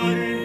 Lord.